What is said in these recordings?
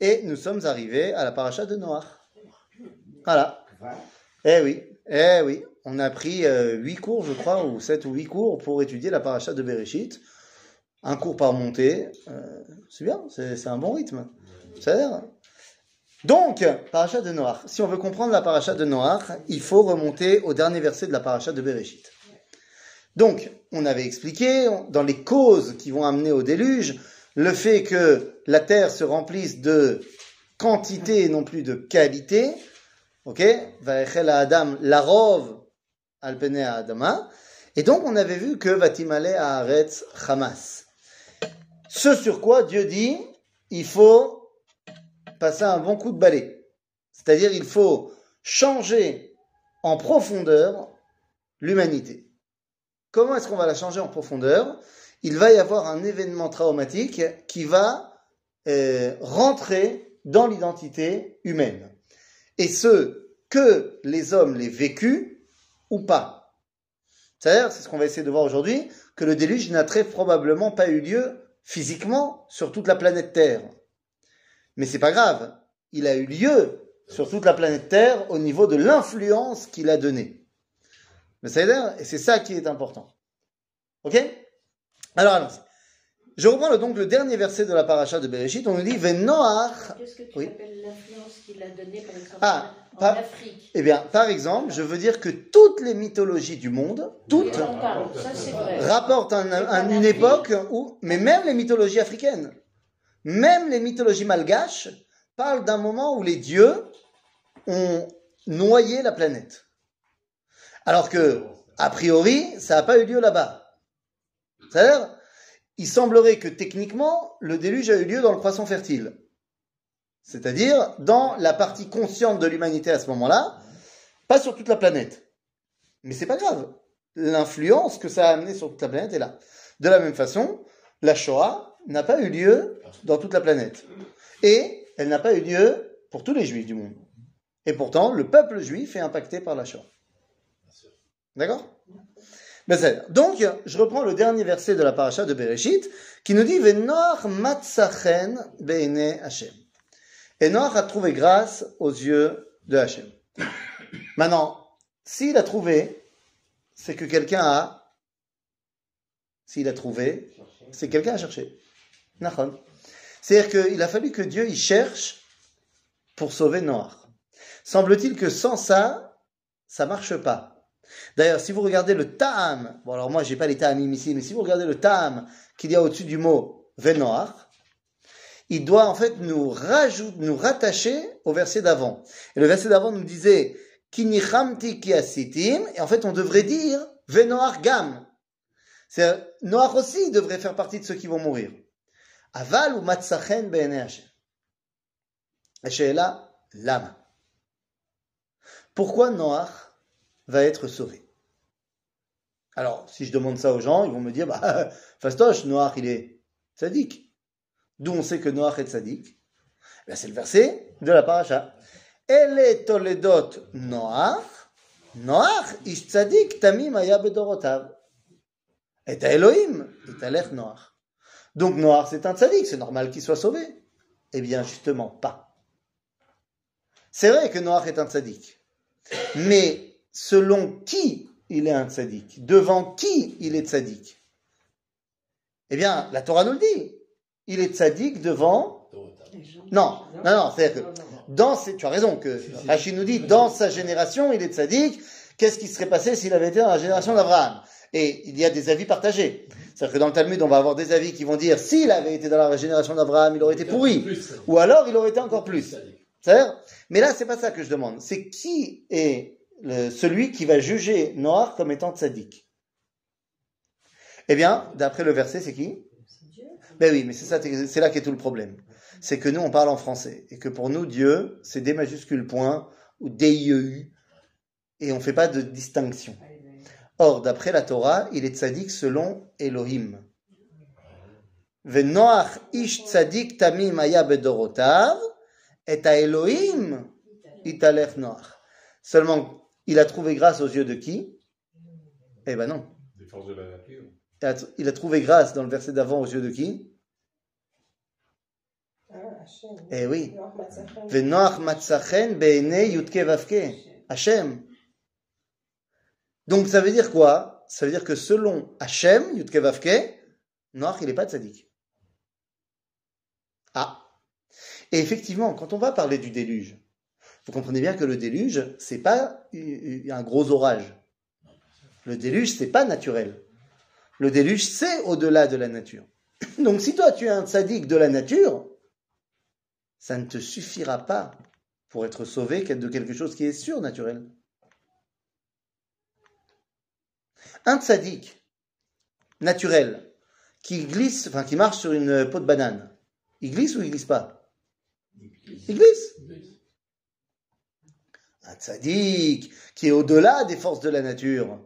Et nous sommes arrivés à la paracha de Noach. Voilà. Eh oui, eh oui. On a pris euh, huit cours, je crois, ou sept ou huit cours pour étudier la paracha de Bereshit. Un cours par montée. Euh, c'est bien, c'est un bon rythme. Ça a l'air. Donc, paracha de Noach. Si on veut comprendre la paracha de Noach, il faut remonter au dernier verset de la paracha de Bereshit. Donc, on avait expliqué dans les causes qui vont amener au déluge, le fait que la terre se remplisse de quantité et non plus de qualité. Ok? Adam larov alpene adama. Et donc, on avait vu que vatimale haaretz hamas. Ce sur quoi Dieu dit, il faut passer un bon coup de balai. C'est-à-dire, il faut changer en profondeur l'humanité. Comment est-ce qu'on va la changer en profondeur? Il va y avoir un événement traumatique qui va euh, rentrer dans l'identité humaine. Et ce, que les hommes l'aient vécu ou pas. C'est-à-dire, c'est ce qu'on va essayer de voir aujourd'hui, que le déluge n'a très probablement pas eu lieu physiquement sur toute la planète Terre. Mais c'est pas grave, il a eu lieu sur toute la planète Terre au niveau de l'influence qu'il a donnée. Mais c'est ça qui est important. Ok? Alors allons Je reprends donc le dernier verset de la paracha de Bereshit. On nous dit Venoach. Qu'est-ce que tu appelles l'influence qu'il a donnée, par exemple, ah, en Afrique? Eh bien, par exemple, je veux dire que toutes les mythologies du monde, toutes, rapportent un, une époque où, mais même les mythologies africaines, même les mythologies malgaches, parlent d'un moment où les dieux ont noyé la planète. Alors que, a priori, ça n'a pas eu lieu là-bas. C'est-à-dire, il semblerait que techniquement, le déluge a eu lieu dans le poisson fertile. C'est-à-dire dans la partie consciente de l'humanité à ce moment-là, pas sur toute la planète. Mais c'est pas grave. L'influence que ça a amené sur toute la planète est là. De la même façon, la Shoah n'a pas eu lieu dans toute la planète. Et elle n'a pas eu lieu pour tous les juifs du monde. Et pourtant, le peuple juif est impacté par la Shoah. D'accord? Donc, je reprends le dernier verset de la paracha de Bereshit qui nous dit Venor matzachen beine Hashem. A trouvé grâce aux yeux de Hashem. Maintenant, s'il a trouvé, c'est que quelqu'un a. S'il a trouvé, c'est quelqu'un a cherché. C'est-à-dire qu'il a fallu que Dieu y cherche pour sauver Noach. Semble-t-il que sans ça, ça marche pas. D'ailleurs, si vous regardez le ta'am, bon alors moi j'ai pas les ta'amim ici, mais si vous regardez le ta'am qu'il y a au-dessus du mot venoach, il doit en fait nous rattacher au verset d'avant. Et le verset d'avant nous disait et en fait on devrait dire venoach gam. C'est Noach aussi devrait faire partie de ceux qui vont mourir. Aval ou matzachen lama. Pourquoi Noach va être sauvé. Alors, si je demande ça aux gens, ils vont me dire, bah, fastoche, Noach, il est sadique. D'où on sait que Noach est sadique C'est le verset de la paracha. Elle toledot Noach, Noach ish tzadik tamim aya bedorotav. Et Elohim, et alech Noach. Donc Noach, c'est un tzadik, c'est normal qu'il soit sauvé. Eh bien, justement, pas. C'est vrai que Noach est un tzadik. Mais selon qui il est un tzaddik, devant qui il est tzaddik. Eh bien, la Torah nous le dit. Il est tzaddik devant. Non, non, non, c'est-à-dire que dans tu as raison que Rachid nous dit dans sa génération il est tzaddik. Qu'est-ce qui serait passé s'il avait été dans la génération d'Abraham? Et il y a des avis partagés. C'est-à-dire que dans le Talmud, on va avoir des avis qui vont dire s'il avait été dans la génération d'Abraham, il aurait été pourri, ou alors il aurait été encore plus. Mais là, c'est pas ça que je demande. C'est qui est celui qui va juger Noir comme étant tzaddik. Eh bien, d'après le verset, c'est qui? Ben oui, mais c'est ça, c'est là qu'est tout le problème. C'est que nous, on parle en français. Et que pour nous, Dieu, c'est des majuscules points ou D-I-E-U. Et on ne fait pas de distinction. Or, d'après la Torah, il est tzaddik selon Elohim. Venoach ish tzaddik tamim aya bedorotav, et a Elohim italech Noach. Seulement, il a trouvé grâce aux yeux de qui? Eh ben non. Des forces de la nature. Il a trouvé grâce dans le verset d'avant aux yeux de qui? Eh oui. Venoach matzachen be'enei yutke. Hachem. Donc ça veut dire quoi? Ça veut dire que selon Hachem, yutke vavke, Noach il n'est pas tzaddik. Ah. Et effectivement, quand on va parler du déluge, vous comprenez bien que le déluge, c'est pas un gros orage. Le déluge, c'est pas naturel. Le déluge, c'est au-delà de la nature. Donc si toi tu es un tzaddik de la nature, ça ne te suffira pas pour être sauvé de quelque chose qui est surnaturel. Un tzaddik naturel qui glisse, enfin qui marche sur une peau de banane, il glisse ou il glisse pas? Il glisse. Un tzaddik qui est au-delà des forces de la nature,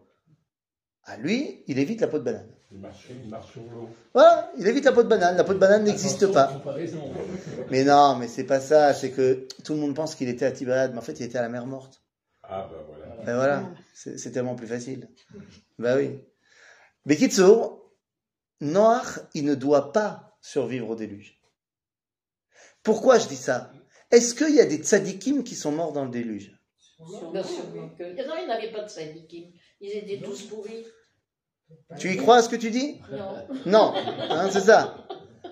à lui, il évite la peau de banane. Il marche, il marche sur l'eau. Voilà, il évite la peau de banane. La peau de banane n'existe pas. Mais non, mais c'est pas ça. C'est que tout le monde pense qu'il était à Tibériade, mais en fait, il était à la mer morte. Ah bah voilà. Ben voilà, c'est c'est tellement plus facile. Ben oui. Bekitsour, Noach, il ne doit pas survivre au déluge. Pourquoi je dis ça? Est-ce qu'il y a des tzadikim qui sont morts dans le déluge? Bien sûr que. Non, ils n'avaient pas de syndiqués. Ils étaient tous pourris. Tu y crois à ce que tu dis? Non. Non, hein, c'est ça.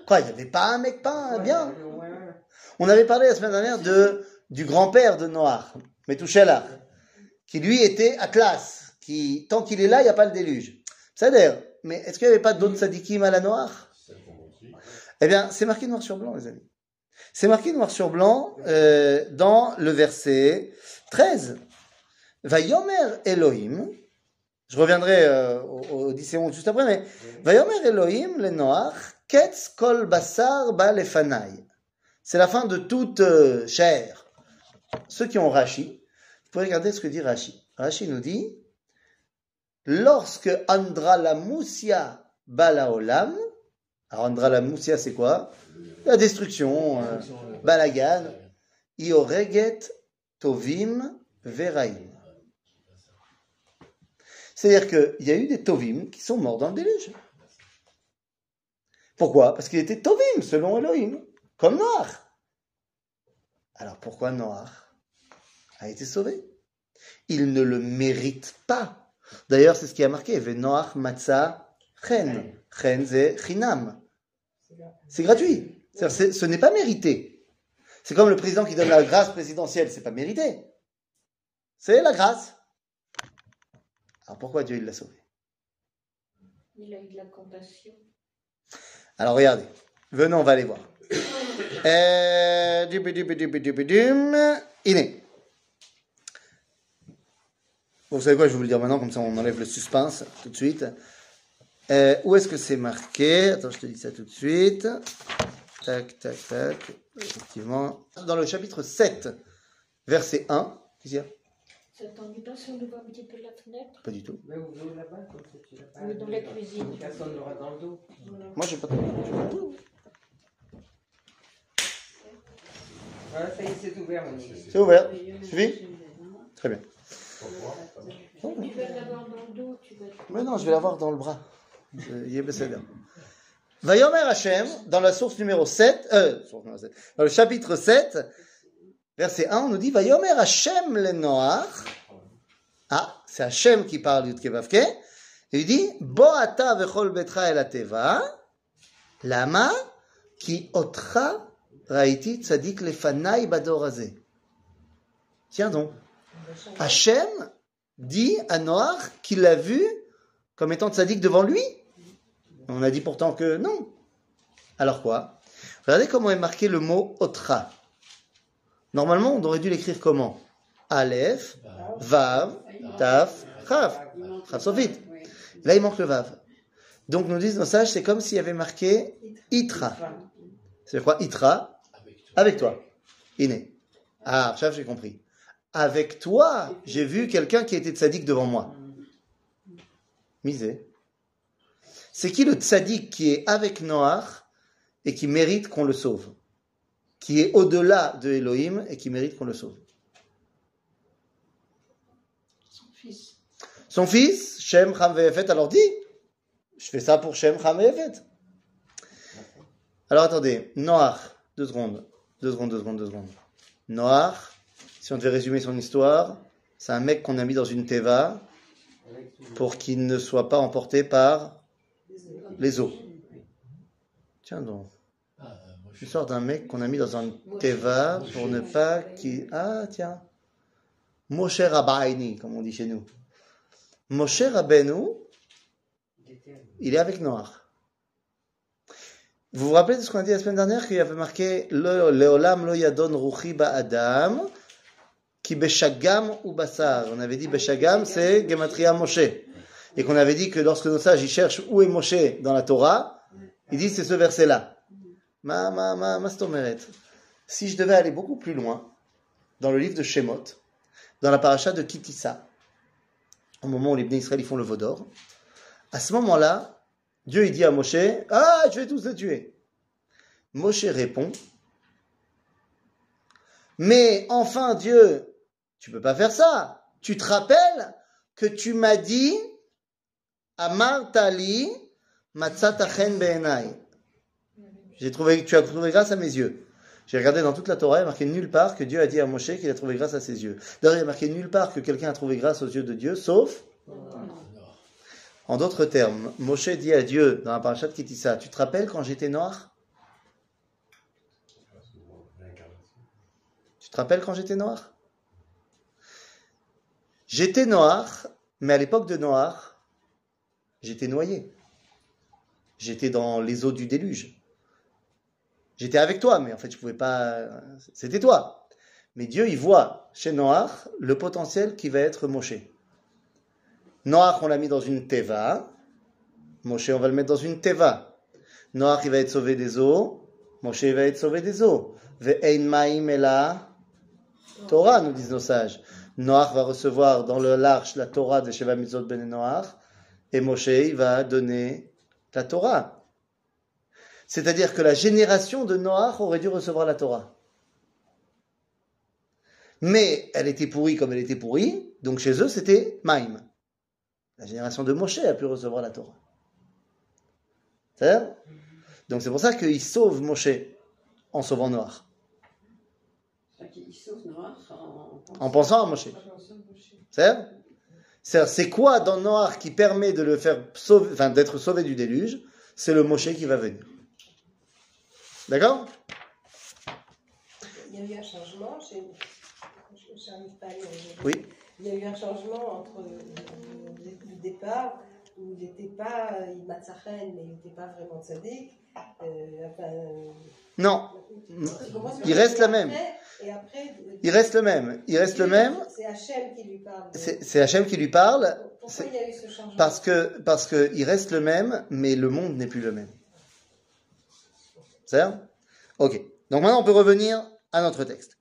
Quoi, il n'y avait pas un mec pas un bien? On avait parlé la semaine dernière de, du grand-père de Noach, Metouchelach, qui lui était à classe, qui, tant qu'il est là, il n'y a pas le déluge. C'est-à-dire, mais est-ce qu'il n'y avait pas d'autres sadikim à la aussi. Eh bien, c'est marqué noir sur blanc, les amis. C'est marqué noir sur blanc euh, dans le verset 13. Vayomer Elohim, je reviendrai euh, au, au 10 et 11 juste après, mais Vayomer Elohim le Noach, Ketz kol basar ba lefanai. C'est la fin de toute euh, chair. Ceux qui ont Rashi, vous pouvez regarder ce que dit Rashi. Rashi nous dit, lorsque Andralamoussia balaolam, alors Andralamoussia c'est quoi? La destruction, euh, balagan, ioreget tovim veraim. C'est-à-dire qu'il y a eu des tovim qui sont morts dans le déluge. Pourquoi? Parce qu'il était tovim selon Elohim, comme Noach. Alors pourquoi Noach a été sauvé? Il ne le mérite pas. D'ailleurs, c'est ce qui a marqué. Noach matzah chen. Chen c'est chinam. C'est gratuit. Ce n'est pas mérité. C'est comme le président qui donne la grâce présidentielle, c'est pas mérité. C'est la grâce. Alors pourquoi Dieu il l'a sauvé? Il a eu de la compassion. Alors regardez, venons, on va aller voir. Euh. Iné. Vous savez quoi, je vais vous le dire maintenant, comme ça on enlève le suspense tout de suite. Euh, où est-ce que c'est marqué? Attends, je te dis ça tout de suite. Tac, tac, tac. Effectivement. Dans le chapitre 7, verset 1. Qu'est-ce qu'il y a? Ça t'ennuie pas si on ouvre un petit peu la fenêtre? Pas du tout. Mais ouvre là-bas, comme ça tu l'as pas. Oui, dans la cuisine. Personne l'aura dans le dos. Moi, j'ai pas de problème. Voilà, ça y est, c'est ouvert. C'est ouvert. Suffit Très bien. Tu vas l'avoir dans le dos, tu vas. Mais non, je vais l'avoir dans le bras. Euh, Il est besséder. Vayomer Hashem, dans la source numéro 7, euh, source numéro 7, dans le chapitre 7, verset 1, on nous dit Vayomer Hashem le Noach. Ah, c'est Hashem qui parle Yudke Vavke. Et il dit Bo ata vechol betra el ateva. Lama ki otra raiti tzadik lefanai bador hazeh. Tiens donc. Hachem dit à Noach qu'il l'a vu comme étant tzaddik devant lui. On a dit pourtant que non. Alors quoi? Regardez comment est marqué le mot otra. Normalement, on aurait dû l'écrire comment? Aleph, Vav, Taf, Chav. Chav Sofit. Là, il manque le Vav. Donc, nous disent nos sages, c'est comme s'il y avait marqué Itra. C'est quoi? Itra Avec toi. Iné. Ah, Chav, j'ai compris. Avec toi, j'ai vu quelqu'un qui était tzaddik devant moi. Misé. C'est qui le tzaddik qui est avec Noach et qui mérite qu'on le sauve? Qui est au-delà de Elohim et qui mérite qu'on le sauve? Son fils. Son fils, Shem, Ham, Ve'efet, alors dit Je fais ça pour Shem, Ham, Ve'efet. Alors attendez, Noach, deux secondes. Deux secondes, deux secondes, deux secondes. Noah, si on devait résumer son histoire, c'est un mec qu'on a mis dans une teva pour qu'il ne soit pas emporté par les eaux. Tiens donc. Suis L'histoire d'un mec qu'on a mis dans un teva pour ne pas qu'il... Ah, tiens. Moshe Rabbeini, comme on dit chez nous. Moshe Rabbeinu, Il est avec Noah. Vous vous rappelez de ce qu'on a dit la semaine dernière qu'il y avait marqué Le- Leolam lo yadon ruchi Adam qui beshagam ou basar. On avait dit beshagam, c'est gematria Moshe. Et qu'on avait dit que lorsque nos sages ils cherchent où est Moshe dans la Torah, ils disent c'est ce verset-là. Ma, ma, ma, ma. Si je devais aller beaucoup plus loin, dans le livre de Shemot, dans la paracha de Kitissa, au moment où les Bnei Israël font le Vaudor, à ce moment-là, Dieu il dit à Moshe, ah, je vais tous les tuer. Moshe répond, mais enfin Dieu, tu peux pas faire ça. Tu te rappelles que tu m'as dit, Amar Tali, Matzatachen Be'enai. J'ai trouvé, tu as trouvé grâce à mes yeux. J'ai regardé dans toute la Torah, il a marqué nulle part que Dieu a dit à Moshe qu'il a trouvé grâce à ses yeux. D'ailleurs, il y a marqué nulle part que quelqu'un a trouvé grâce aux yeux de Dieu, sauf en d'autres termes, Moshe dit à Dieu dans la parasha de Kitissa, tu te rappelles quand j'étais noir? Tu te rappelles quand j'étais noir? J'étais noir, mais à l'époque de noir, j'étais noyé. J'étais dans les eaux du déluge. J'étais avec toi, mais en fait, je pouvais pas. C'était toi. Mais Dieu, il voit chez Noach le potentiel qui va être Moshe. Noach, on l'a mis dans une teva. Moshe, on va le mettre dans une teva. Noach, il va être sauvé des eaux. Moshe, il va être sauvé des eaux. Ve'ein ma'im ela Torah, nous disent nos sages. Noach va recevoir dans le l'arche la Torah de Sheva Mitzvot Ben Noach. Et Moshe, il va donner la Torah. C'est-à-dire que la génération de Noach aurait dû recevoir la Torah. Mais elle était pourrie comme elle était pourrie, donc chez eux c'était Maïm. La génération de Moshe a pu recevoir la Torah. C'est Donc c'est pour ça qu'il sauve Moshe en sauvant Noach, Il sauve Noir en, en pensant à Moshe. C'est C'est-à-dire, c'est quoi dans Noach qui permet de le faire sauver, enfin d'être sauvé du déluge? C'est le Moshe qui va venir. D'accord? Il y a eu un changement chez. Je n'arrive pas à lire. Oui. Il y a eu un changement entre euh, le, le départ où il n'était pas il Matzachen, mais il n'était pas vraiment tzaddik. Euh, enfin, Non, Il reste la même. il reste le même. Il reste le même. C'est Hachem qui lui parle. C'est Hachem qui lui parle. Pourquoi il y a eu ce changement? Parce que, parce que il reste le même, mais le monde n'est plus le même. C'est Ok. Donc maintenant, on peut revenir à notre texte.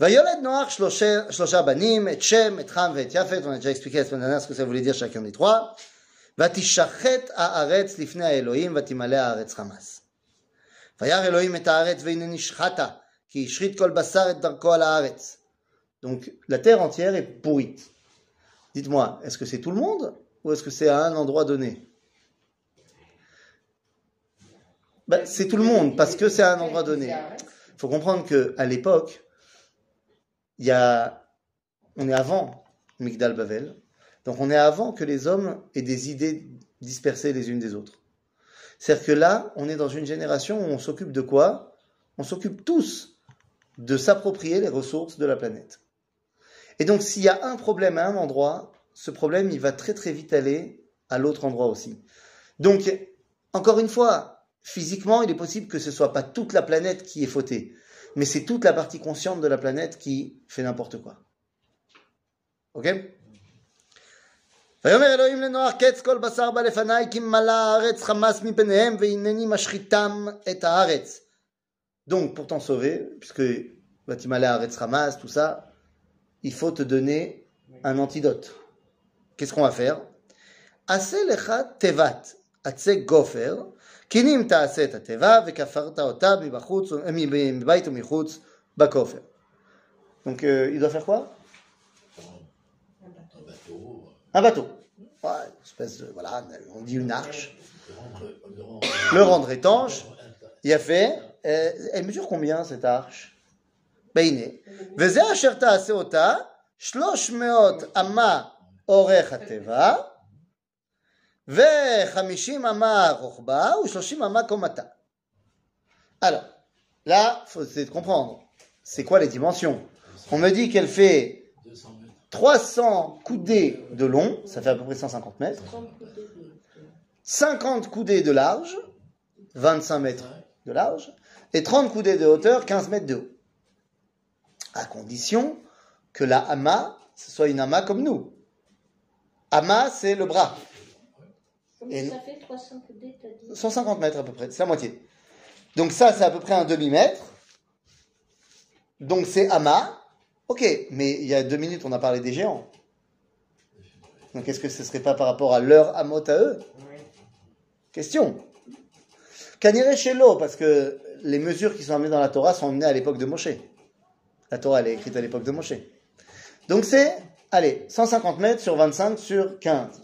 Vayoled Noach shlosha banim, et Shem, et Ham, et Yafet. On a déjà expliqué la semaine dernière ce que ça voulait dire chacun des trois. ותשחט הארץ לפני האלוהים ותמלא הארץ חמס. וירא אלוהים את הארץ והנה נשחטה, כי השחית כל בשר את דרכו על הארץ. Donc la terre entière est pourrite. Dites-moi, est-ce que c'est tout le monde ou est-ce que c'est à un endroit donné Ben, C'est tout le monde parce que c'est à un endroit donné. Il faut comprendre que à l'époque, il y a, on est avant Migdal Bavel, donc on est avant que les hommes aient des idées dispersées les unes des autres. C'est-à-dire que là, on est dans une génération où on s'occupe de quoi? On s'occupe tous de s'approprier les ressources de la planète. Et donc, s'il y a un problème à un endroit, ce problème, il va très très vite aller à l'autre endroit aussi. Donc, encore une fois, physiquement, il est possible que ce soit pas toute la planète qui est fautée, mais c'est toute la partie consciente de la planète qui fait n'importe quoi. Ok? ויאמר אלוהים לנוח קץ כל בשר בא לפניי כי מלאה הארץ חמס מפניהם והנני משחיתם את הארץ. Donc pour t'en sauver, puisque Vatimale Haaretz Hamas, tout ça, il faut te donner un antidote. Qu'est-ce qu'on va faire עשה לך תיבת עצי גופר, כי אם תעשה את התיבה וכפרת אותה מבחוץ, מבית ומחוץ בכופר. Donc euh, il doit faire quoi Un bateau, Un bateau. Ouais, une espèce de, voilà, on dit une arche. Le rendre étanche, il a fait. Euh, elle mesure combien cette arche? Beiné. Veze asher ta'aseota, shlosh meot ama orech ateva, vechamishim ama rochba, ou shloshim ama komata. Alors, là, faut essayer de comprendre. C'est quoi les dimensions? On me dit qu'elle fait 300 coudées de long, ça fait à peu près 150 mètres, 50 coudées de large, 25 mètres de large, et 30 coudées de hauteur, 15 mètres de haut. À condition que la hama, ce soit une hama comme nous. Hama, c'est le bras. Et- ça fait 300 coudées, t'as dit? 150 mètres à peu près, c'est la moitié. Donc ça, c'est à peu près un demi-mètre. Donc c'est Hama. Ok, mais il y a deux minutes, on a parlé des géants. Donc est-ce que ce serait pas par rapport à leur Hamot à eux? Question. Kanire Shelo, parce que les mesures qui sont amenées dans la Torah sont amenées à l'époque de Moshe. La Torah, elle est écrite à l'époque de Moshe. Donc c'est, allez, 150 mètres sur 25 sur 15.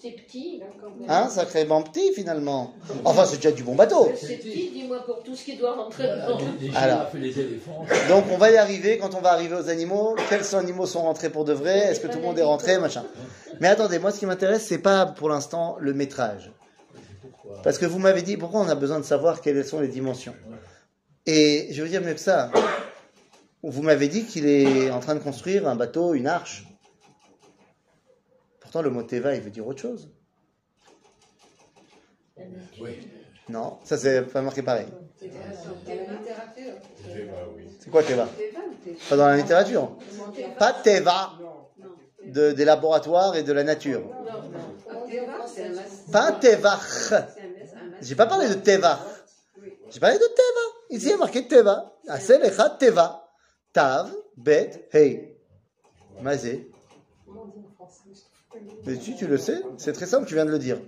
C'est petit. Hein, sacrément petit finalement. Enfin, c'est déjà du bon bateau. C'est petit, dis-moi, pour tout ce qui doit rentrer dedans. Alors. Donc on va y arriver quand on va arriver aux animaux. Quels animaux sont rentrés pour de vrai? Est-ce que tout le monde est rentré? Machin. Mais attendez, moi ce qui m'intéresse, c'est pas pour l'instant le métrage. Pourquoi? Parce que vous m'avez dit pourquoi on a besoin de savoir quelles sont les dimensions? Et je veux dire mieux que ça. Vous m'avez dit qu'il est en train de construire un bateau, une arche. Pourtant le mot Teva, il veut dire autre chose. Oui. Non, ça c'est pas marqué pareil. C'est quoi Teva? Pas dans la littérature. Pas Teva de, des laboratoires et de la nature. Pas Tevach. J'ai pas parlé de Tevach. J'ai parlé de Teva. Ici, il y a marqué Teva. Asel Echad Teva. Tav, Bet, Hey. Mazé. Mais tu, tu le sais C'est très simple, tu viens de le dire.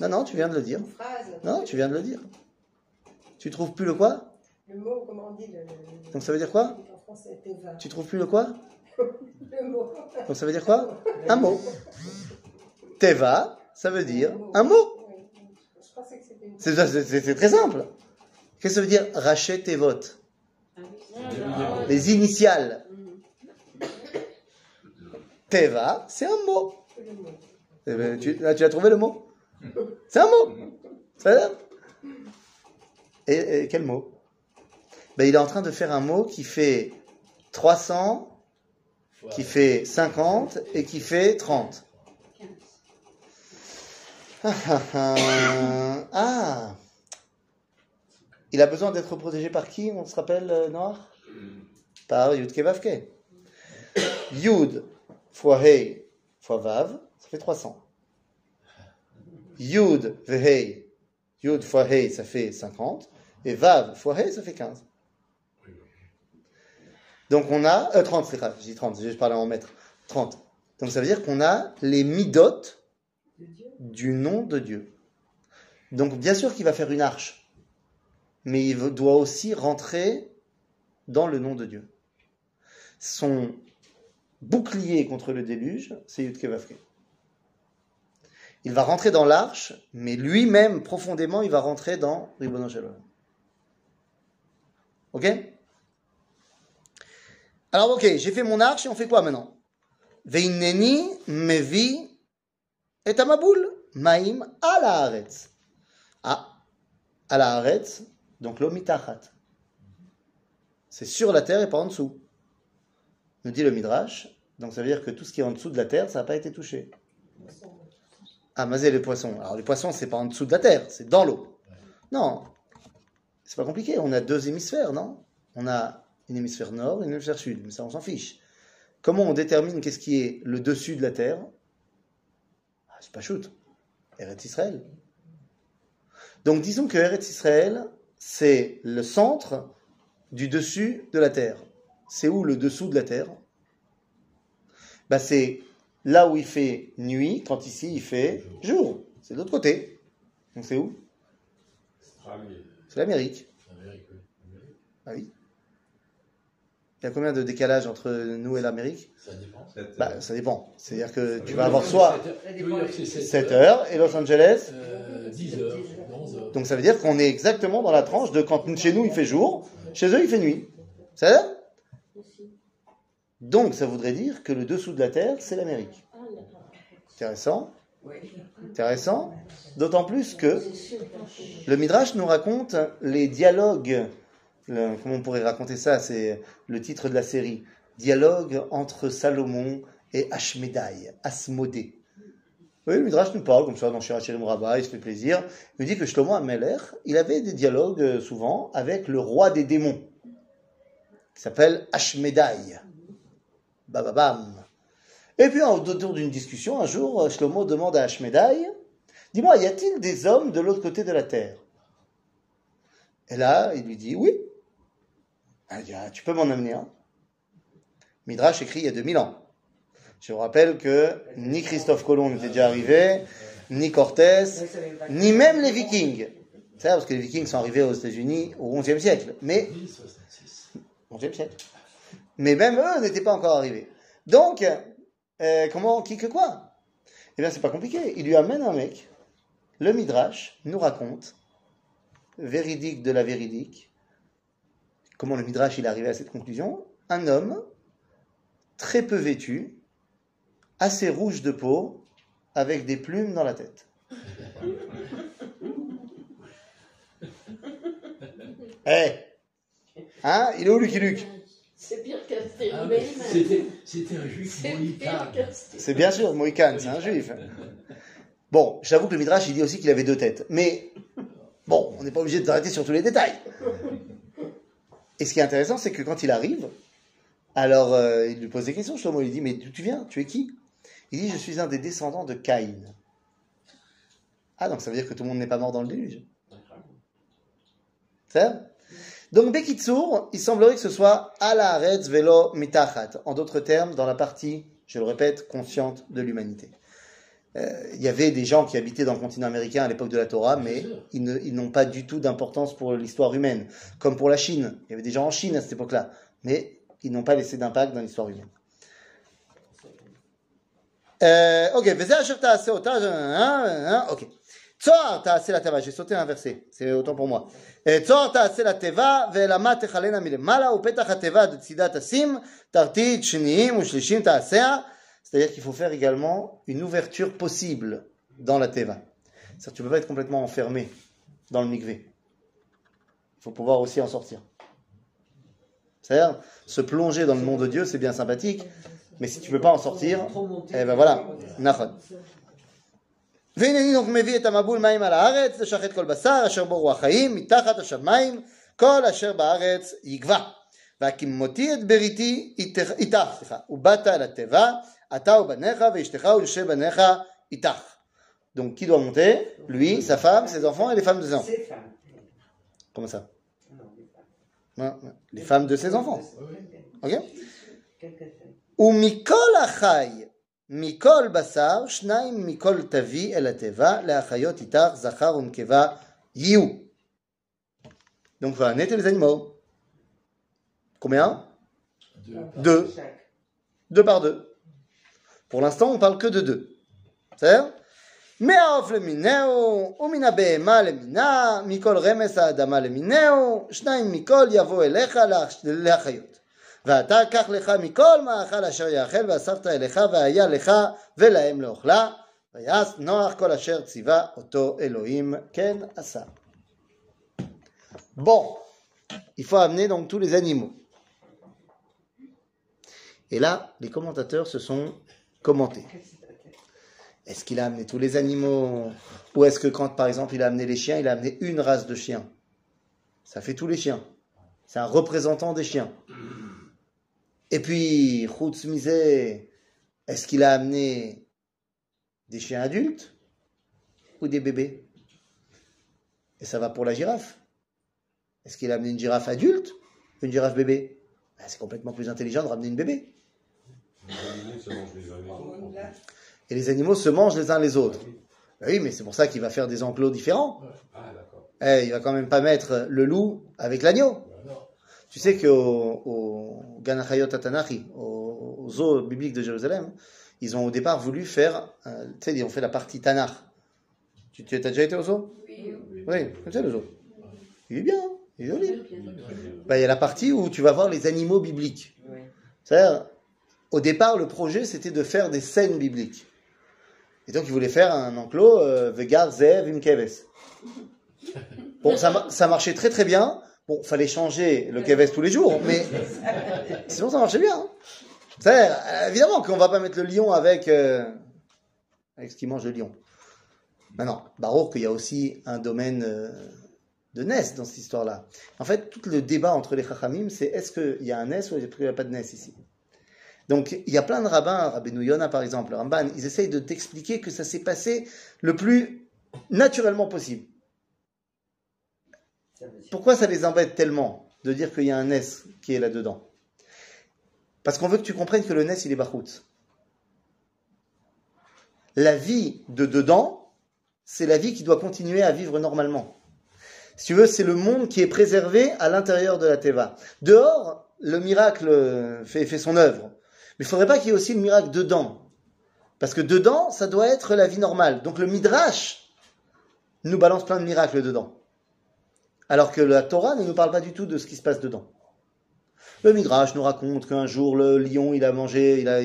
Non, non, tu viens de le dire. Une phrase. Non, tu viens de le dire. Tu trouves plus le quoi? Le mot, comment on dit le, le- Donc ça veut dire quoi? En français, teva. Tu trouves plus le quoi? Le mot. Donc ça veut dire quoi? Un mot. Teva, ça veut dire un mot. Oui. Je pensais que c'était une C'est très simple. Qu'est-ce que ça veut dire? Rachet Tevot Les initiales. Teva, c'est un mot. Eh ben, tu, as trouvé le mot C'est un mot. Et, quel mot ben, Il est en train de faire un mot qui fait 300, qui fait 50 et qui fait 30. Ah, ah, ah. Ah Il a besoin d'être protégé par qui On se rappelle, euh, Noir? Par Yud Kevavke. Yud fois Hey fois Vav, ça fait 300. Yud Vehei, Yud fois Hey, ça fait 50. Et Vav fois Hey, ça fait 15. Donc on a. Euh, 30, c'est grave, dis 30, je parlais en mètres. 30. Donc ça veut dire qu'on a les midot du nom de Dieu. Donc bien sûr qu'il va faire une arche, mais il doit aussi rentrer dans le nom de Dieu. Son bouclier contre le déluge, c'est Yud Kevavke. Il va rentrer dans l'arche, mais lui-même, profondément, il va rentrer dans. Ok? Alors, ok, j'ai fait mon arche et on fait quoi maintenant? Veineni mevi et amaboul maim ala haaretz. Ah, ala haaretz, donc l'omitachat. C'est sur la terre et pas en dessous. Nous dit le Midrash. Donc ça veut dire que tout ce qui est en dessous de la terre, ça n'a pas été touché. Ah, mazé les poissons. Alors les poissons, c'est pas en dessous de la terre, c'est dans l'eau. Non, c'est pas compliqué. On a deux hémisphères, non? On a une hémisphère nord et une hémisphère sud. Mais ça, on s'en fiche. Comment on détermine qu'est-ce qui est le dessus de la terre? Ah, C'est pas shoot. Eretz Israël. Donc disons que Eretz Israël, c'est le centre du dessus de la terre. C'est où le dessous de la terre? Bah, C'est là où il fait nuit, quand ici il fait jour. C'est de l'autre côté. Donc c'est où? C'est l'Amérique. Ah oui. Il y a combien de décalage entre nous et l'Amérique? Ça dépend. Bah, euh, ça dépend. C'est-à-dire que tu vas avoir c'est soit sept heures. Ça New dépend York, des- c'est 7 7 heures. et Los Angeles. Euh, 10 heures, 11 heures. Donc ça veut dire qu'on est exactement dans la tranche de quand chez nous il fait jour, chez eux il fait nuit. Ça Donc ça voudrait dire que le dessous de la Terre, c'est l'Amérique. Ah. Intéressant. Intéressant. D'autant plus que le Midrash nous raconte les dialogues. le- comment on pourrait raconter ça C'est le titre de la série. Dialogue entre Salomon et Ashmedai, Asmodée. Oui, le Midrash nous parle comme ça dans Shirachirim Rabbah, il se fait plaisir. Il nous dit que Shlomo Ameler, il avait des dialogues euh, souvent avec le roi des démons, qui s'appelle Ashmedai. Bababam. Et puis, autour d'une discussion, un jour, Shlomo demande à Ashmedai Dis-moi, y a-t-il des hommes de l'autre côté de la terre? Et là, il lui dit Oui. Elle dit Ah, Tu peux m'en amener un Midrash écrit il y a 2000 ans. Je vous rappelle que ni Christophe Colomb n'était déjà arrivé, ni Cortés, ni même les Vikings. C'est parce que les Vikings sont arrivés aux États-Unis au XIe siècle. Mais 1066. 11e siècle. Mais même eux n'étaient pas encore arrivés. Donc, euh, comment, qui que quoi? Eh bien, c'est pas compliqué. Il lui amène un mec. Le Midrash nous raconte, véridique de la véridique, comment le Midrash il est arrivé à cette conclusion. Un homme très peu vêtu, assez rouge de peau, avec des plumes dans la tête. Eh Hein Il est où Lucky Luke? C'est pire Ah, qu'Astérix. mais C'était c'était un juif C'est mohican. bien sûr, Mohican, c'est un juif. Bon, j'avoue que le Midrash, il dit aussi qu'il avait deux têtes. Mais, bon, on n'est pas obligé de s'arrêter sur tous les détails. Et ce qui est intéressant, c'est que quand il arrive, alors euh, il lui pose des questions, Shlomo, il lui dit, mais d'où tu viens? Tu es qui? Il dit, je suis un des descendants de Caïn. Ah, donc ça veut dire que tout le monde n'est pas mort dans le déluge. C'est ça donc, Bekitsour, il semblerait que ce soit ala aretz velo mitachat. En d'autres termes, dans la partie, je le répète, consciente de l'humanité. Euh, il y avait des gens qui habitaient dans le continent américain à l'époque de la Torah, mais ils, n'ont pas du tout d'importance pour l'histoire humaine. Comme pour la Chine. Il y avait des gens en Chine à cette époque-là, mais ils n'ont pas laissé d'impact dans l'histoire humaine. Euh, ok, hein, hein, hein, ok. J'ai sauté un verset. C'est autant pour moi. C'est-à-dire qu'il faut faire également une ouverture possible dans la teva. C'est-à-dire tu ne peux pas être complètement enfermé dans le mikvé. Il faut pouvoir aussi en sortir. C'est-à-dire, se plonger dans le monde de Dieu, c'est bien sympathique, mais si tu ne peux pas en sortir, eh ben voilà, nafad. נכון. והנני donc מביא את המבול מים על הארץ, לשחט כל בשר, אשר בו רוח חיים, מתחת השמיים, כל אשר בארץ יגבע. והקימותי את בריתי איתך, איתך, סליחה, ובאת אל התיבה, אתה ובניך ואשתך ושתי בניך איתך. Donc qui doit monter Lui, sa femme, ses enfants et les femmes de ses enfants. Ces femmes. Comment ça Non, les femmes. Non, non. Les femmes de ses enfants. Ok Quelques-uns. ומכל החי, מכל בשר, שניים מכל תביא אל התיבה, להחיות איתך זכר ונקבה יהיו. Donc voilà, nettoyer les animaux. Combien Deux. Deux. Chaque. Deux par deux. Pour l'instant, on parle que de deux. C'est מהעוף למינהו, ומן הבהמה למינה, מכל רמס האדמה למינהו, שניים מכל יבוא אליך להח- להחיות. ואתה קח לך מכל מאכל אשר יאכל, ואספת אליך, והיה לך ולהם לאוכלה, ויעש נוח כל אשר ציווה אותו אלוהים, כן עשה. Bon, il faut amener donc tous les animaux. Et là, les commentateurs se sont commentés. Est-ce qu'il a amené tous les animaux Ou est-ce que quand, par exemple, il a amené les chiens, il a amené une race de chiens Ça fait tous les chiens. C'est un représentant des chiens. Et puis, Khutz Mizé, est-ce qu'il a amené des chiens adultes ou des bébés? Et ça va pour la girafe. Est-ce qu'il a amené une girafe adulte ou une girafe bébé? Ben, C'est complètement plus intelligent de ramener une bébé. Et les animaux se mangent les uns les autres. Ben oui, mais c'est pour ça qu'il va faire des enclos différents. Eh, il va quand même pas mettre le loup avec l'agneau. Tu sais qu'au au Ganachayot Atanachi, au, au zoo biblique de Jérusalem, ils ont au départ voulu faire, euh, tu sais, ils ont fait la partie Tanakh. Tu, tu as déjà été au zoo? Oui, Oui, comme ça le zoo. Il est bien, hein, il est joli. Bah, il y a la partie où tu vas voir les animaux bibliques. Oui. C'est-à-dire, au départ, le projet, c'était de faire des scènes bibliques. Et donc, ils voulaient faire un enclos euh, Vegar, Zev, Imkeves. Bon, ça, ça marchait très très bien. Bon, fallait changer le Keves tous les jours, mais sinon, ça marchait bien. hein. Évidemment qu'on va pas mettre le lion avec, euh, avec ce qui mange le lion. Maintenant, Baruch, qu'il y a aussi un domaine euh, de Nes dans cette histoire-là. En fait, tout le débat entre les Chachamim, c'est est-ce qu'il y a un Nes ou est-ce qu'il n'y a pas de Nes ici? Donc, il y a plein de rabbins, Rabbeinu Yonah par exemple, le Ramban, ils essayent de t'expliquer que ça s'est passé le plus naturellement possible. Pourquoi ça les embête tellement de dire qu'il y a un Nes qui est là-dedans? Parce qu'on veut que tu comprennes que le Nes, il est Bachout. La vie de dedans, c'est la vie qui doit continuer à vivre normalement. Si tu veux, c'est le monde qui est préservé à l'intérieur de la Teva. Dehors, le miracle euh, fait, fait son œuvre. Mais il faudrait pas qu'il y ait aussi le miracle dedans. Parce que dedans, ça doit être la vie normale. Donc le Midrash nous balance plein de miracles dedans. Alors que la Torah ne nous parle pas du tout de ce qui se passe dedans. Le Midrash nous raconte qu'un jour le lion il a mangé, il a,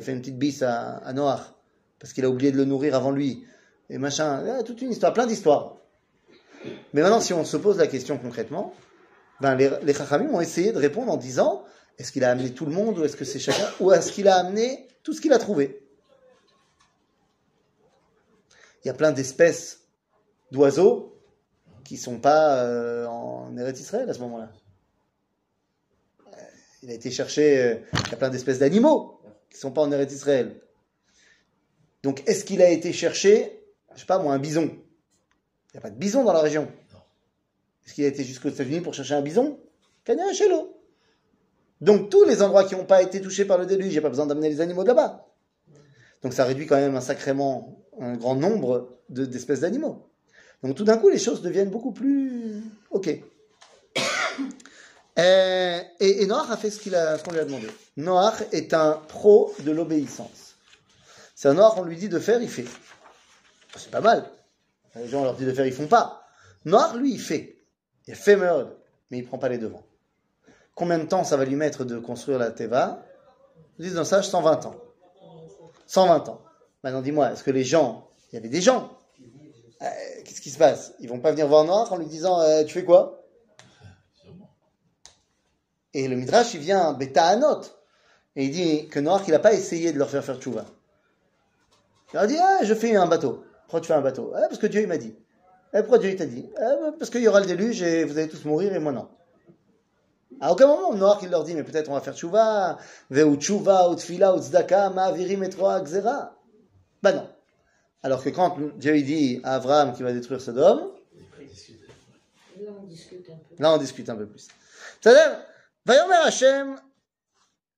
fait une petite bisse à, à Noach parce qu'il a oublié de le nourrir avant lui et machin. Toute une histoire, plein d'histoires. Mais maintenant, si on se pose la question concrètement, ben les, les ont essayé de répondre en disant est-ce qu'il a amené tout le monde ou est-ce que c'est chacun ou est-ce qu'il a amené tout ce qu'il a trouvé? Il y a plein d'espèces d'oiseaux qui sont pas euh, en Eretz Israël à ce moment-là. Euh, Il a été cherché, euh, il y a plein d'espèces d'animaux qui sont pas en Eretz Israël. Donc est-ce qu'il a été cherché, je sais pas moi, un bison? Il n'y a pas de bison dans la région. Est-ce qu'il a été jusqu'aux États-Unis pour chercher un bison? Kanya Shelo. Donc tous les endroits qui n'ont pas été touchés par le déluge, j'ai pas besoin d'amener les animaux de là-bas. Donc ça réduit quand même un sacrément un grand nombre de- d'espèces d'animaux. Donc tout d'un coup, les choses deviennent beaucoup plus ok. Euh, et, et Noach a fait ce qu'on lui a demandé. Noach est un pro de l'obéissance. C'est un Noach, on lui dit de faire, il fait. C'est pas mal. Les gens on leur dit de faire, ils font pas. Noach, lui, il fait. Il fait merde, mais il prend pas les devants. Combien de temps ça va lui mettre de construire la Teva? Ils disent dans sage 120 ans. 120 ans. Maintenant, dis-moi, est-ce que les gens, il y avait des gens euh, Qu'est-ce qui se passe? Ils vont pas venir voir Noach en lui disant euh, Tu fais quoi? Et le Midrash, il vient bêta à note. Et il dit que Noach, il n'a pas essayé de leur faire faire tchouva. Il leur dit Ah, je fais un bateau. Pourquoi tu fais un bateau? Ah, parce que Dieu, il m'a dit. Ah, pourquoi Dieu, il t'a dit? Ah, Parce qu'il y aura le déluge et vous allez tous mourir et moi non. À aucun moment, Noach, il leur dit Mais peut-être on va faire tchouva. Veu tchouva, ou tfila, ou tzedaka, ma'avirim et trois gzera. Bah non. Alors que quand Dieu, il dit à Abraham qu'il va détruire Sodome, Là, on discute un peu. Là, on discute un peu plus. C'est-à-dire, ויאמר השם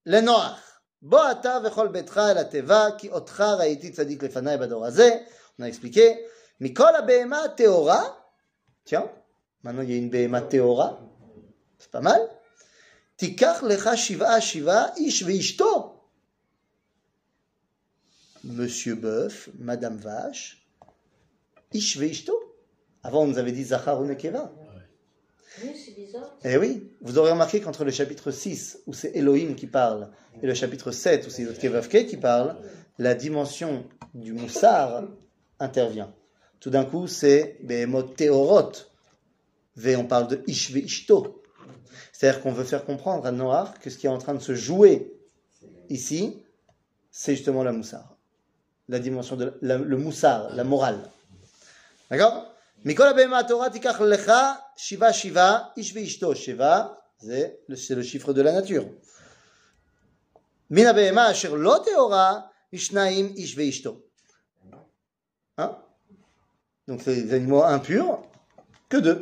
לנוח, בוא אתה וכל ביתך אל התיבה, כי אותך ראיתי צדיק לפניי בדור הזה. On a expliqué, מכל הבהמה הטהורה, tiens, maintenant il y a une בהמה טהורה, c'est pas mal, תיקח לך שבעה שבעה איש ואשתו. Monsieur Bœuf, Madame Vache, Ishveishto. Avant, on nous avait dit Zachar ou Oui, c'est bizarre. Eh oui, vous aurez remarqué qu'entre le chapitre 6, où c'est Elohim qui parle, et le chapitre 7, où c'est Kevavke qui parle, la dimension du Moussar intervient. Tout d'un coup, c'est Behemoth Teorot. Et on parle de Ishve Ishto. C'est-à-dire qu'on veut faire comprendre à Noah que ce qui est en train de se jouer ici, c'est justement la Moussar La dimension de la- le moussar, la morale. D'accord מכל הבהמה התורה תיקח לך שבעה שבעה, איש ואשתו שבעה, זה c'est le chiffre de la nature. מן הבהמה אשר לא טהורה, שניים איש ואשתו. Hein Donc c'est les animaux impurs, que deux.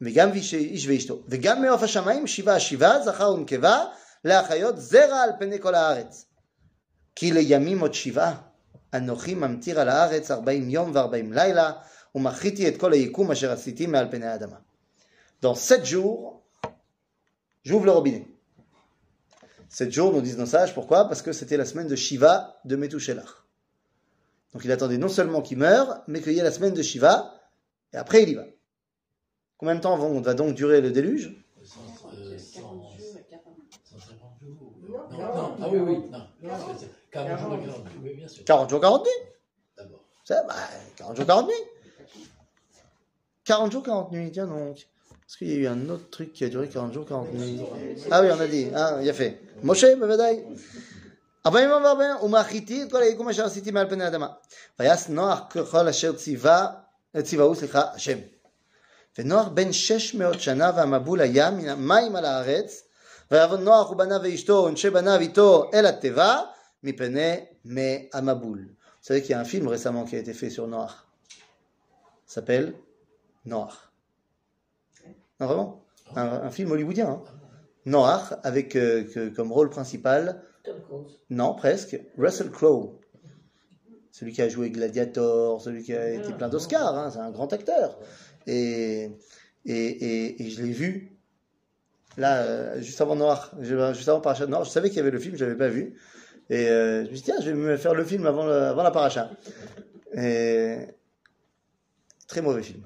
וגם איש- איש ואשתו. וגם מעוף השמיים שבעה שבעה, זכר ונקבה, להחיות זרע על פני כל הארץ. כי לימים עוד שבעה. אנוכי ממטיר על הארץ ארבעים יום וארבעים לילה, ומחיתי את כל היקום אשר עשיתי מעל פני האדמה. dans sept jours, j'ouvre le robinet. Sept jours, nous disent nos sages, pourquoi Parce que c'était la semaine de Shiva de Metushelach. Donc il attendait non seulement qu'il meure, mais qu'il y ait la semaine de Shiva, et après il y va. Combien de temps vont- va donc durer le déluge Cent- euh, cent- 150 jours. Non, Non, 40 non, ah oui, oui, non. Non. C'est- c'est 40 jours, 40 jours, oui, bien sûr. 40 jours, 40 nuits D'abord. Ça, bah, 40 jours, 40 nuits 40 jours, 40 nuits, tiens donc. Est-ce qu'il y a eu un autre truc qui a duré 40 jours, 40 nuits Ah oui, on a dit, ah, il a fait. Moshe, בוודאי. 40 יום וארבעים, ומאחיתי את כל היקום אשר עשיתי מעל פני האדמה. ויעש נוח ככל אשר ציווה, ציווהו, סליחה, השם. ונוח בן 600 שנה והמבול היה מן המים על הארץ, ויעבוד נוח ובניו ואשתו ונשי בניו איתו אל התיבה, Mipene Me Amaboul. Vous savez qu'il y a un film récemment qui a été fait sur Noir. s'appelle Noir. Non, vraiment un, film hollywoodien. Hein. Noir, avec euh, comme rôle principal. Non, presque. Russell Crowe. Celui qui a joué Gladiator, celui qui a ah. été plein d'Oscars, hein, c'est un grand acteur. Et, et, et, je l'ai vu là, euh, juste avant Noir, juste avant Parachat Noir, je savais qu'il y avait le film, je l'avais pas vu. Et euh, je me suis dit, tiens, je vais me faire le film avant, avant la Paracha. Et... Très mauvais film.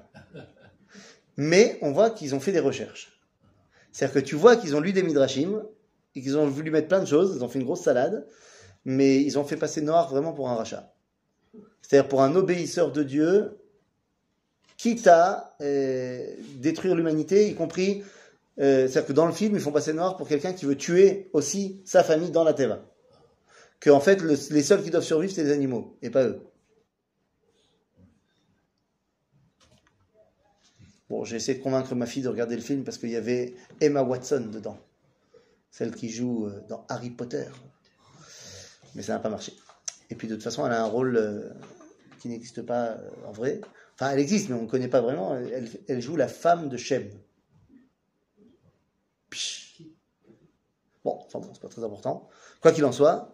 Mais on voit qu'ils ont fait des recherches. C'est-à-dire que tu vois qu'ils ont lu des Midrashim, et qu'ils ont voulu mettre plein de choses, ils ont fait une grosse salade, mais ils ont fait passer Noir vraiment pour un rachat. C'est-à-dire pour un obéisseur de Dieu, quitte à euh, détruire l'humanité, y compris, euh, c'est-à-dire que dans le film, ils font passer Noir pour quelqu'un qui veut tuer aussi sa famille dans la Teva. Que en fait, le- les seuls qui doivent survivre, c'est les animaux, et pas eux. Bon, j'ai essayé de convaincre ma fille de regarder le film parce qu'il y avait Emma Watson dedans, celle qui joue euh, dans Harry Potter. Mais ça n'a pas marché. Et puis de toute façon, elle a un rôle euh, qui n'existe pas euh, en vrai. Enfin, elle existe, mais on ne connaît pas vraiment. Elle, joue la femme de Shem. Bon, enfin bon, c'est pas très important. Quoi qu'il en soit,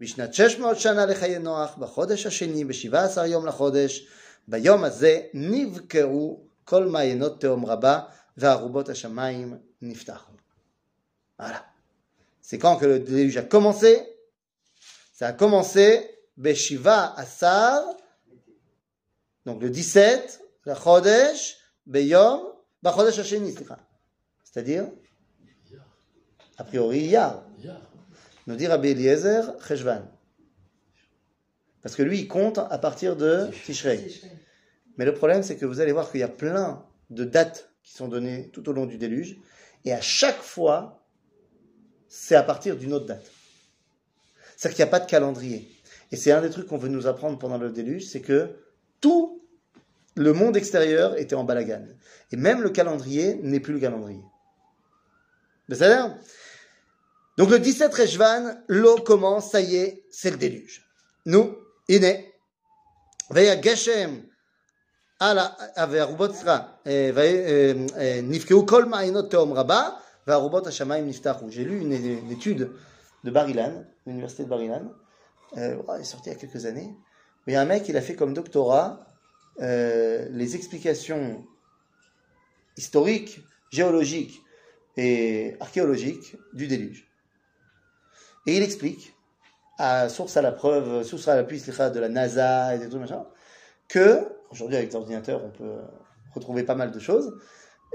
בשנת שש מאות שנה לחיי נוח, בחודש השני, בשבעה עשר יום לחודש, ביום הזה נבקעו כל מעיינות תהום רבה, וארובות השמיים נפתחו. Voilà. C'est quand que le déluge a commencé Ça a commencé Beshiva Asar, donc le 17, la Chodesh, Beyom, Bachodesh Hasheni, סליחה. c'est-à-dire, a priori, Iyar. Nous dit Rabbi Eliezer, Cheshvan. Parce que lui, il compte à partir de Tishrei. Mais le problème, c'est que vous allez voir qu'il y a plein de dates qui sont données tout au long du déluge, et à chaque fois, c'est à partir d'une autre date. C'est-à-dire qu'il n'y a pas de calendrier. Et c'est un des trucs qu'on veut nous apprendre pendant le déluge, c'est que tout le monde extérieur était en balagan. Et même le calendrier n'est plus le calendrier. C'est-à-dire Donc le 17 Rejvan, l'eau commence, ça y est, c'est le déluge. Nous, הנה, ויגשם על ה- והארובות, סליחה, אה, ו- אה, אה, נפקעו כל מעיינות תהום רבה, וארובות השמיים נפתחו. J'ai lu une, une étude de Bar-Ilan, l'université de Bar-Ilan, euh, oh, elle est sortie il y a quelques années, mais il y a un mec, il a fait comme doctorat euh, les explications historiques, géologiques et archéologiques du déluge. Et il explique à source à la preuve, source à l'appui slicha, de la NASA et des trucs machin, que, aujourd'hui avec les ordinateurs on peut retrouver pas mal de choses,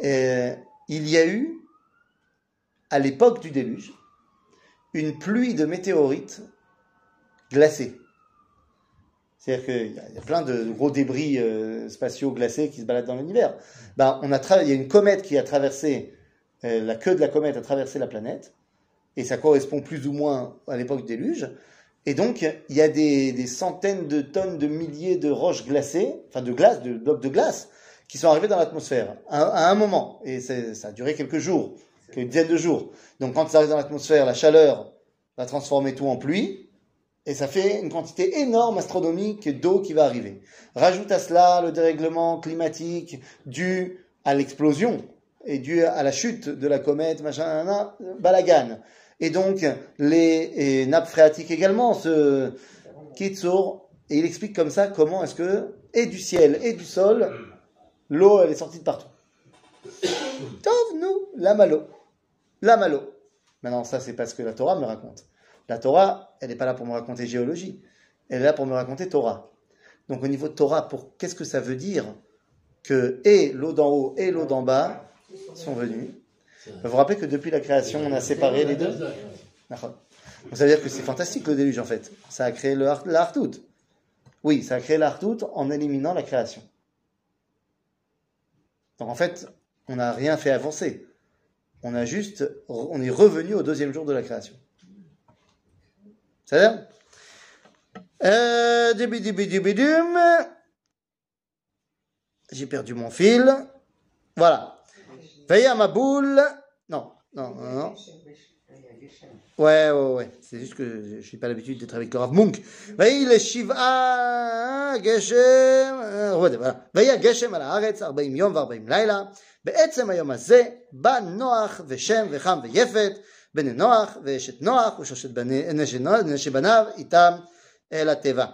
il y a eu, à l'époque du déluge, une pluie de météorites glacées. C'est-à-dire qu'il y, a- plein de gros débris euh, spatiaux glacés qui se baladent dans l'univers. Ben, il y a une comète qui a traversé, euh, la queue de la comète a traversé la planète, et ça correspond plus ou moins à l'époque du déluge. Et donc, il y a des, centaines de tonnes, de milliers de roches glacées, enfin de glace, de blocs de glace, qui sont arrivés dans l'atmosphère à, un moment. Et ça a duré quelques jours. Une dizaine de jours. Donc quand ça arrive dans l'atmosphère, la chaleur va transformer tout en pluie. Et ça fait une quantité énorme astronomique d'eau qui va arriver. Rajoute à cela le dérèglement climatique dû à l'explosion et dû à la chute de la comète, machin, balagan. Et donc, les nappes phréatiques également se kitsour. Et il explique comme ça comment est-ce que, et du ciel et du sol, l'eau, elle est sortie de partout. Tov, nous, la malo. La malo. Maintenant, ça, c'est parce que la Torah me raconte. La Torah, elle n'est pas là pour me raconter géologie. Elle est là pour me raconter Torah. Donc, au niveau de Torah, pour qu'est-ce que ça veut dire que et l'eau d'en haut et l'eau d'en bas sont venus Vous vous rappelez que depuis la création, on a séparé les deux. Donc, ça veut dire que c'est fantastique le déluge en fait. Ça a créé le har- la hartout. Oui, ça a créé la hartout en éliminant la création. Donc en fait, on n'a rien fait avancer. On a juste, on est revenu au deuxième jour de la création. C'est-à-dire euh, dibidibidibidum. J'ai perdu mon fil. Voilà. Veille à ma boule. Non, non, non, non. Ouais, ouais, ouais. C'est juste que je n'ai pas l'habitude d'être avec le Rav Munk. ויהי לשבעה גשם, אה, voilà. ויהי גשם על הארץ ארבעים יום וארבעים לילה. בעצם היום הזה בא נוח ושם וחם ויפת, בני נוח ואשת נוח ושלושת בני- נשי נו- נשי בניו איתם אל התיבה.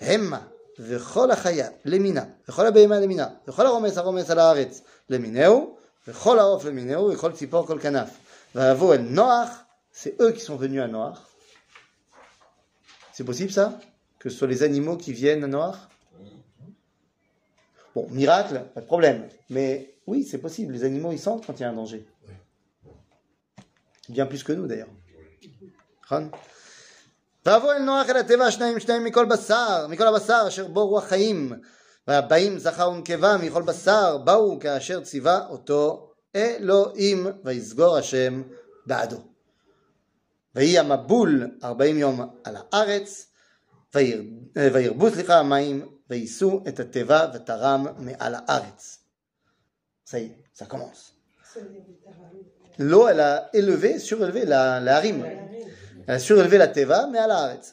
המה וכל החיה למינה, וכל הבהמה למינה, וכל הרומס הרומס על הארץ למינהו, Chol El c'est eux qui sont venus à Noach. C'est possible ça? Que ce soit les animaux qui viennent à Noach? Bon, miracle, pas de problème. Mais oui, c'est possible. Les animaux, ils sentent quand il y a un danger. Bien plus que nous d'ailleurs. Vavo El Noach Mikol Mikol Chaim. והבאים זכר ונקבה מכל בשר באו כאשר ציווה אותו אלוהים ויסגור השם בעדו. ויהי המבול ארבעים יום על הארץ ויר- אה, וירבו סליחה המים ויישאו את התיבה ותרם מעל הארץ. Ça y est, ça commence. L'eau, elle a élevé, surélevé la, la harim. Elle a surélevé la teva מעל הארץ.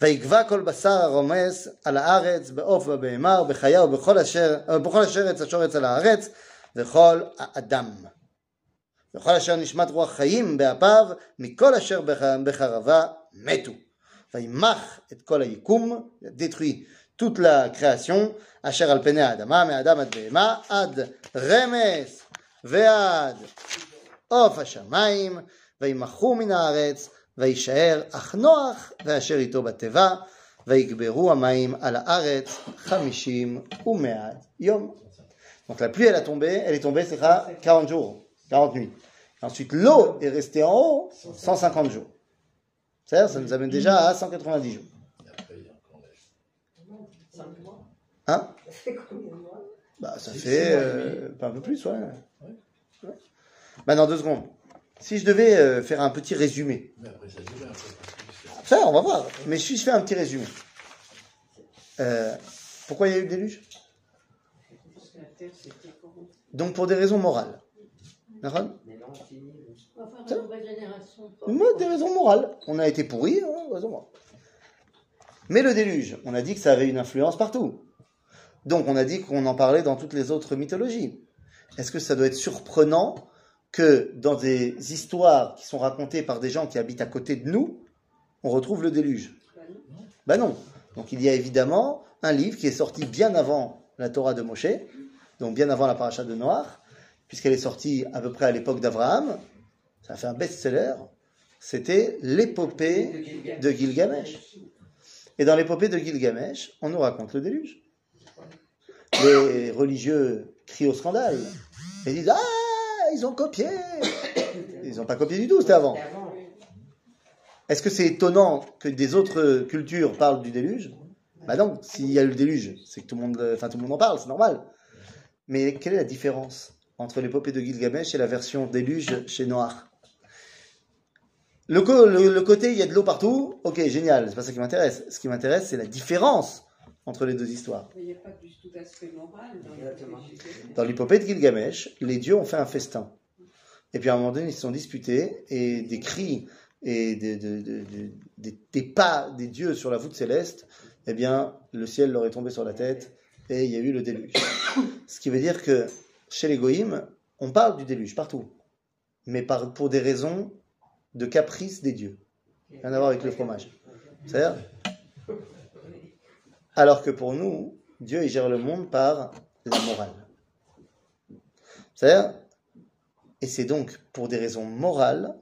ויגבע כל בשר הרומס על הארץ בעוף ובבהמה ובחיה ובכל אשר, ובכל אשר עץ השורץ על הארץ וכל האדם. וכל אשר נשמת רוח חיים באפיו מכל אשר בח- בחרבה מתו. וימח את כל היקום, détruit toute la création, אשר על פני האדמה, מאדם עד בהמה, עד רמס ועד עוף השמיים, וימחו מן הארץ, וישאר אך נוח, ואשר איתו בתיבה, ויגברו המים על הארץ חמישים ומאה יום. Donc la pluie, elle a tombé, elle est tombée, c'est 40 jours, 40 nuits. Ensuite, l'eau est restée en haut 150 jours. C'est-à-dire, ça nous amène déjà à 190 jours. Et après, il y a encore la- Hein Ça fait combien de mois Bah, ça Six fait mois et euh, pas un peu plus, ouais. Ouais. Maintenant, deux secondes. Si je devais euh, faire un petit résumé, ça on va voir. Mais si je fais un petit résumé, Euh, pourquoi il y a eu le déluge? Donc pour des raisons morales. D'accord Des raisons morales. On a été pourris, hein, raison. Mais le déluge, on a dit que ça avait une influence partout. Donc on a dit qu'on en parlait dans toutes les autres mythologies. Est-ce que ça doit être surprenant que dans des histoires qui sont racontées par des gens qui habitent à côté de nous, on retrouve le déluge Ben non. Donc il y a évidemment un livre qui est sorti bien avant la Torah de Moshe, donc bien avant la paracha de Noach, puisqu'elle est sortie à peu près à l'époque d'Abraham. Ça a fait un best-seller. C'était l'épopée de Gilgamesh. Et dans l'épopée de Gilgamesh, on nous raconte le déluge. Les religieux crient au scandale. Ils disent Ah, ils ont copié Ils n'ont pas copié du tout, c'était avant. Est-ce que c'est étonnant que des autres cultures parlent du déluge? Bah non, s'il y a eu le déluge, c'est que tout le monde, enfin tout le monde en parle, c'est normal. Mais quelle est la différence entre l'épopée de Gilgamesh et la version déluge chez Noir? Le- le côté, il y a de l'eau partout, ok, génial, c'est pas ça qui m'intéresse. Ce qui m'intéresse, c'est la différence entre les deux histoires. Mais il n'y a pas du tout d'aspect moral dans l'épopée de Gilgamesh, les dieux ont fait un festin. Et puis à un moment donné, ils se sont disputés et des cris et des, de- de- de- des- des pas des dieux sur la voûte céleste, eh bien, le ciel leur est tombé sur la tête et il y a eu le déluge. Ce qui veut dire que chez les Goïms, on parle du déluge partout, mais par, pour des raisons de caprice des dieux. Rien à voir avec le fromage. C'est-à-dire Alors que pour nous, Dieu gère le monde par la morale. C'est-à-dire Et c'est donc pour des raisons morales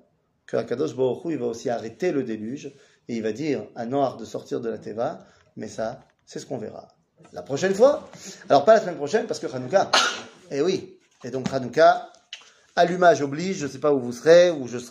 que Akadosh Baruch il va aussi arrêter le déluge et il va dire à Noir de sortir de la Teva, mais ça, c'est ce qu'on verra. La prochaine fois Alors pas la semaine prochaine parce que Hanouka. Eh oui. Et donc Hanouka, allumage oblige, je ne sais pas où vous serez, où je serai.